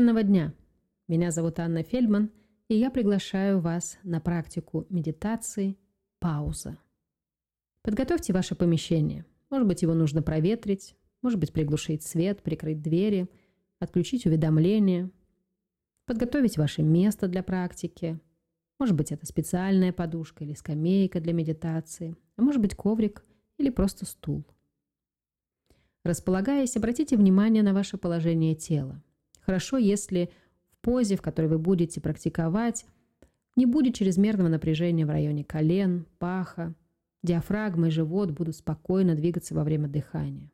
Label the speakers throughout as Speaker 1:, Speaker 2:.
Speaker 1: Совершенного дня! Меня зовут Анна Фельдман, и я приглашаю вас на практику медитации «Пауза». Подготовьте ваше помещение. Может быть, его нужно проветрить, может быть, приглушить свет, прикрыть двери, отключить уведомления, подготовить ваше место для практики. Может быть, это специальная подушка или скамейка для медитации, а может быть, коврик или просто стул. Располагаясь, обратите внимание на ваше положение тела. Хорошо, если в позе, в которой вы будете практиковать, не будет чрезмерного напряжения в районе колен, паха, диафрагма и живот будут спокойно двигаться во время дыхания.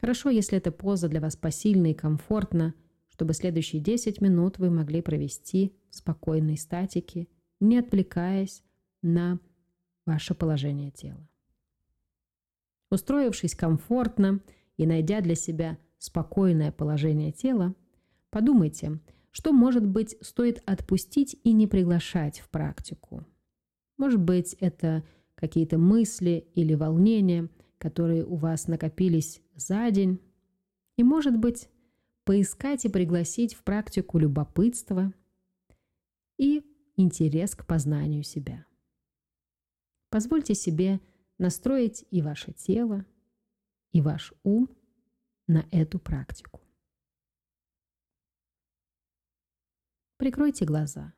Speaker 1: Хорошо, если эта поза для вас посильна и комфортна, чтобы следующие 10 минут вы могли провести в спокойной статике, не отвлекаясь на ваше положение тела. Устроившись комфортно и найдя для себя спокойное положение тела, подумайте, что, может быть, стоит отпустить и не приглашать в практику. Может быть, это какие-то мысли или волнения, которые у вас накопились за день. И, может быть, поискать и пригласить в практику любопытство и интерес к познанию себя. Позвольте себе настроить и ваше тело, и ваш ум на эту практику. Прикройте глаза.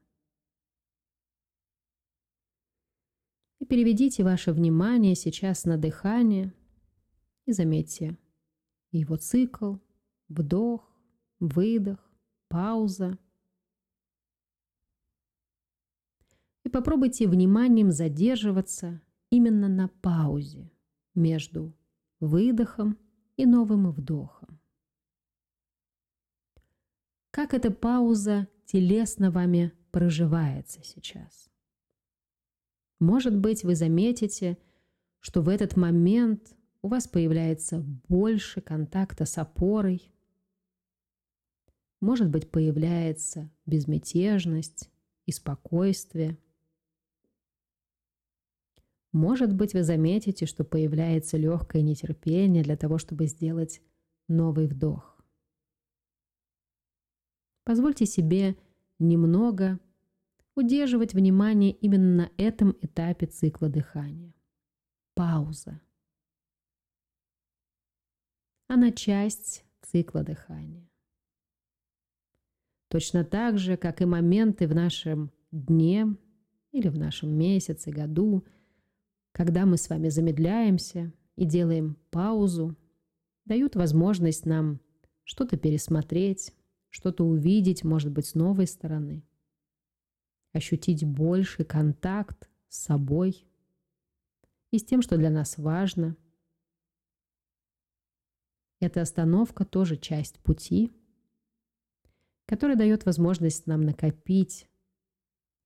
Speaker 1: И переведите ваше внимание сейчас на дыхание и заметьте его цикл, вдох, выдох, пауза. И попробуйте вниманием задерживаться именно на паузе между выдохом и новым вдохом. Как эта пауза телесно вами проживается сейчас? Может быть, вы заметите, что в этот момент у вас появляется больше контакта с опорой, может быть, появляется безмятежность и спокойствие. Может быть, вы заметите, что появляется легкое нетерпение для того, чтобы сделать новый вдох. Позвольте себе немного удерживать внимание именно на этом этапе цикла дыхания. Пауза. Она часть цикла дыхания. Точно так же, как и моменты в нашем дне или в нашем месяце, году, когда мы с вами замедляемся и делаем паузу, дают возможность нам что-то пересмотреть, что-то увидеть, может быть, с новой стороны, ощутить больший контакт с собой и с тем, что для нас важно. Эта остановка тоже часть пути – который дает возможность нам накопить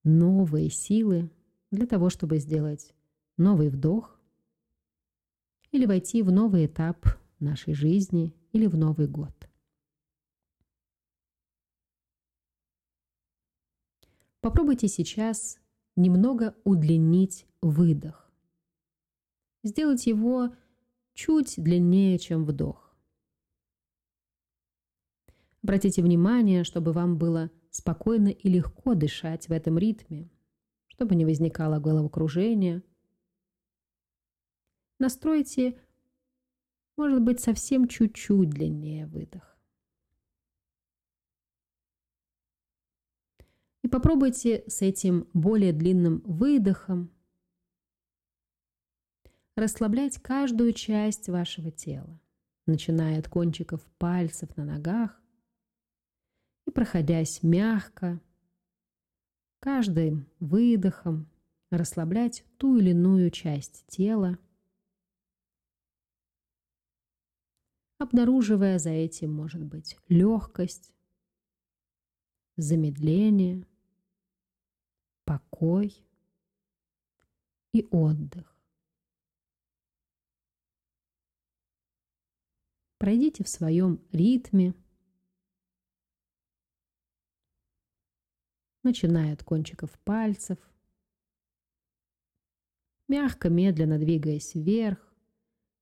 Speaker 1: новые силы для того, чтобы сделать новый вдох или войти в новый этап нашей жизни или в Новый год. Попробуйте сейчас немного удлинить выдох. Сделать его чуть длиннее, чем вдох. Обратите внимание, чтобы вам было спокойно и легко дышать в этом ритме, чтобы не возникало головокружения. Настройте, может быть, совсем чуть-чуть длиннее выдох. И попробуйте с этим более длинным выдохом расслаблять каждую часть вашего тела, начиная от кончиков пальцев на ногах, и проходясь мягко, каждым выдохом расслаблять ту или иную часть тела, обнаруживая за этим, может быть, легкость, замедление, покой и отдых. Пройдите в своем ритме – начиная от кончиков пальцев, мягко, медленно двигаясь вверх,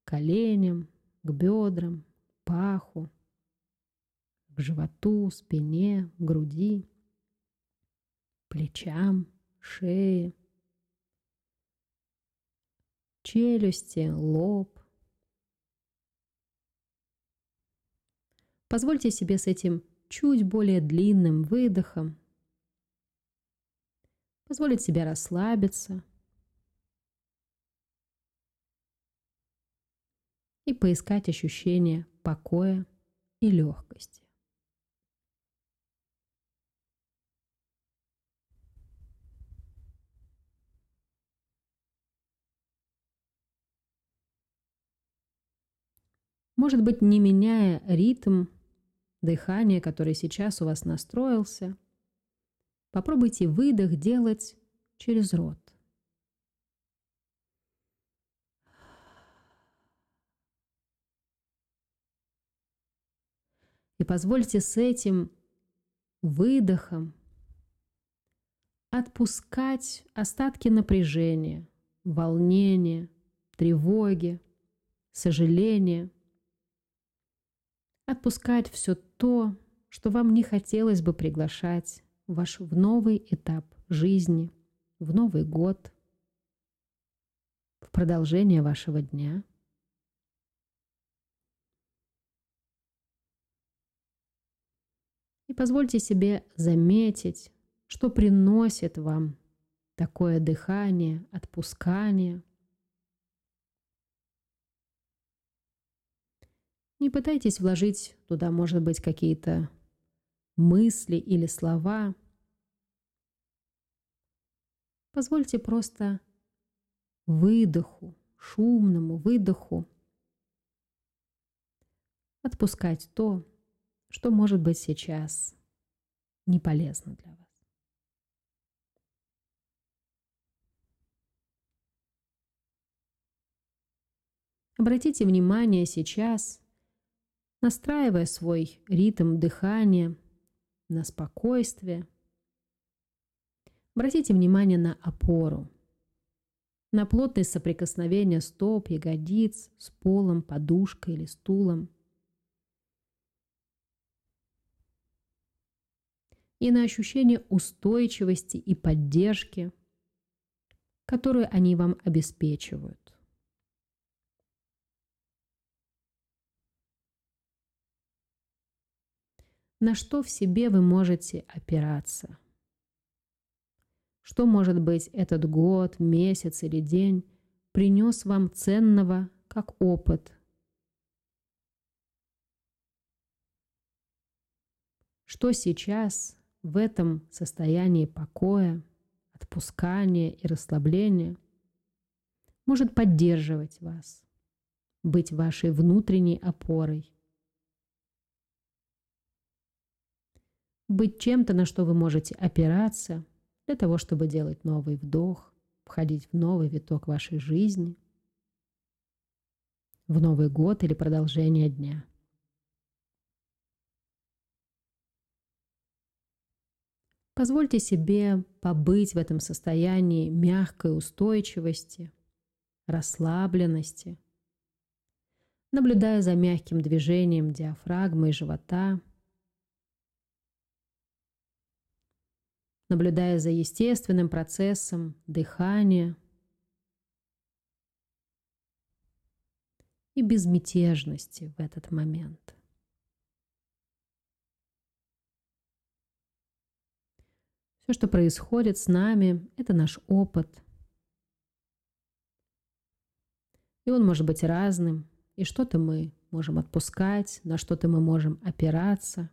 Speaker 1: коленям, к бедрам, паху, к животу, спине, груди, плечам, шее, челюсти, лоб. Позвольте себе с этим чуть более длинным выдохом позволить себе расслабиться и поискать ощущение покоя и легкости. Может быть, не меняя ритм дыхания, который сейчас у вас настроился, попробуйте выдох делать через рот. И позвольте с этим выдохом отпускать остатки напряжения, волнения, тревоги, сожаления. Отпускать все то, что вам не хотелось бы приглашать ваш в новый этап жизни, в Новый год, в продолжение вашего дня – И позвольте себе заметить, что приносит вам такое дыхание, отпускание. Не пытайтесь вложить туда, может быть, какие-то мысли или слова. Позвольте просто выдоху, шумному выдоху отпускать то, что может быть сейчас не полезно для вас. Обратите внимание сейчас, настраивая свой ритм дыхания на спокойствие. Обратите внимание на опору, на плотность соприкосновения стоп, ягодиц с полом, подушкой или стулом – и на ощущение устойчивости и поддержки, которую они вам обеспечивают. На что в себе вы можете опираться? Что, может быть, этот год, месяц или день принес вам ценного как опыт? Что сейчас в этом состоянии покоя, отпускания и расслабления может поддерживать вас, быть вашей внутренней опорой, быть чем-то, на что вы можете опираться для того, чтобы делать новый вдох, входить в новый виток вашей жизни, в Новый год или продолжение дня. Позвольте себе побыть в этом состоянии мягкой устойчивости, расслабленности, наблюдая за мягким движением диафрагмы и живота, наблюдая за естественным процессом дыхания. И безмятежности в этот момент. Все, что происходит с нами, это наш опыт. И он может быть разным. И что-то мы можем отпускать, на что-то мы можем опираться,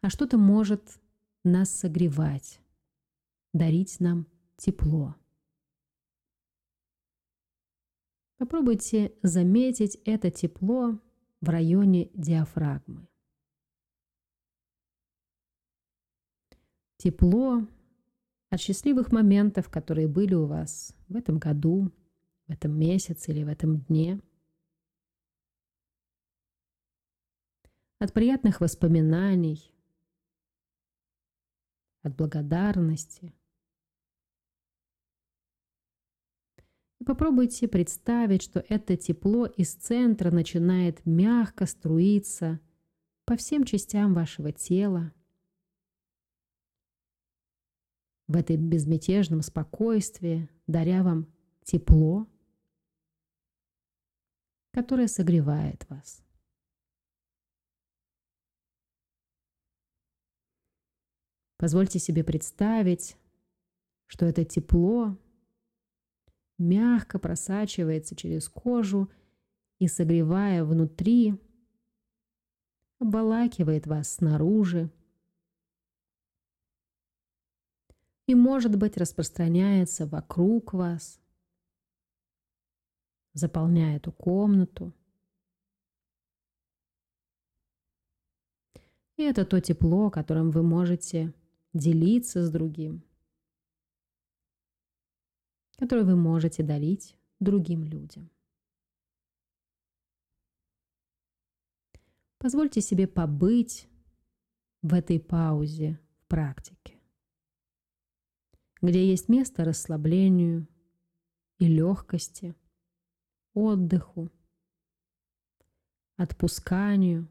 Speaker 1: а что-то может нас согревать, дарить нам тепло. Попробуйте заметить это тепло в районе диафрагмы. Тепло от счастливых моментов, которые были у вас в этом году, в этом месяце или в этом дне. От приятных воспоминаний, от благодарности. И попробуйте представить, что это тепло из центра начинает мягко струиться по всем частям вашего тела, в этой безмятежном спокойствии, даря вам тепло, которое согревает вас. Позвольте себе представить, что это тепло мягко просачивается через кожу и, согревая внутри, обволакивает вас снаружи и, может быть, распространяется вокруг вас, заполняя эту комнату. И это то тепло, которым вы можете делиться с другим, которое вы можете дарить другим людям. Позвольте себе побыть в этой паузе в практике, где есть место расслаблению и легкости, отдыху, отпусканию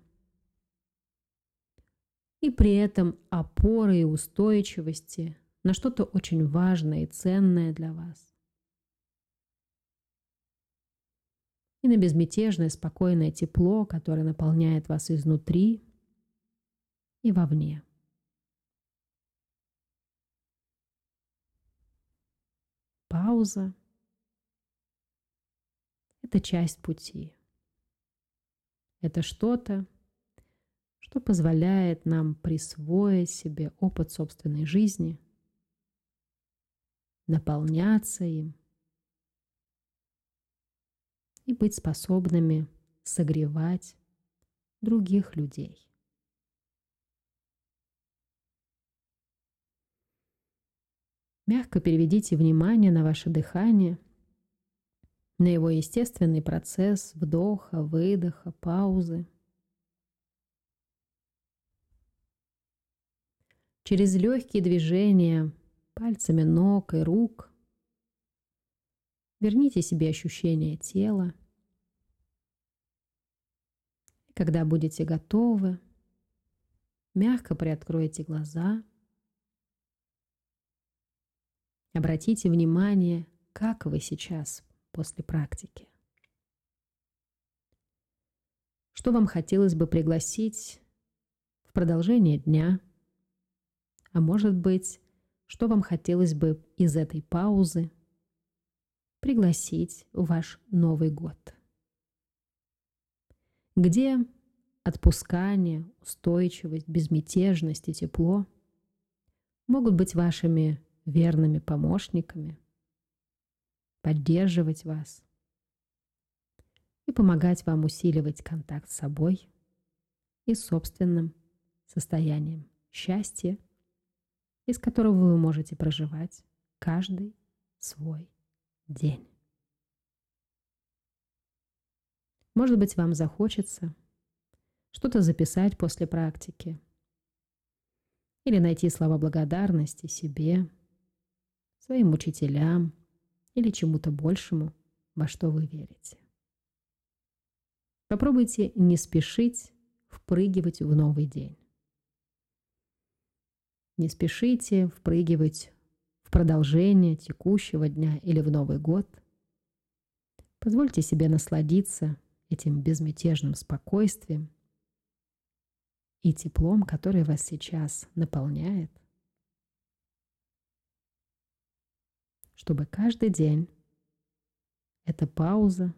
Speaker 1: и при этом опоры и устойчивости на что-то очень важное и ценное для вас. и на безмятежное, спокойное тепло, которое наполняет вас изнутри и вовне. Пауза – это часть пути. Это что-то, что позволяет нам присвоить себе опыт собственной жизни, наполняться им – и быть способными согревать других людей. Мягко переведите внимание на ваше дыхание, на его естественный процесс вдоха, выдоха, паузы. Через легкие движения пальцами ног и рук Верните себе ощущение тела. когда будете готовы, мягко приоткройте глаза. Обратите внимание, как вы сейчас после практики. Что вам хотелось бы пригласить в продолжение дня? А может быть, что вам хотелось бы из этой паузы пригласить в ваш Новый год. Где отпускание, устойчивость, безмятежность и тепло могут быть вашими верными помощниками, поддерживать вас и помогать вам усиливать контакт с собой и собственным состоянием счастья, из которого вы можете проживать каждый свой день. Может быть, вам захочется что-то записать после практики или найти слова благодарности себе, своим учителям или чему-то большему, во что вы верите. Попробуйте не спешить впрыгивать в новый день. Не спешите впрыгивать в продолжение текущего дня или в Новый год. Позвольте себе насладиться этим безмятежным спокойствием и теплом, которое вас сейчас наполняет, чтобы каждый день эта пауза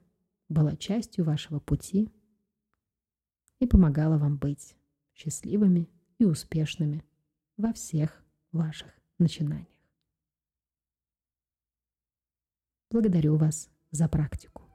Speaker 1: была частью вашего пути и помогала вам быть счастливыми и успешными во всех ваших начинаниях. Благодарю вас за практику.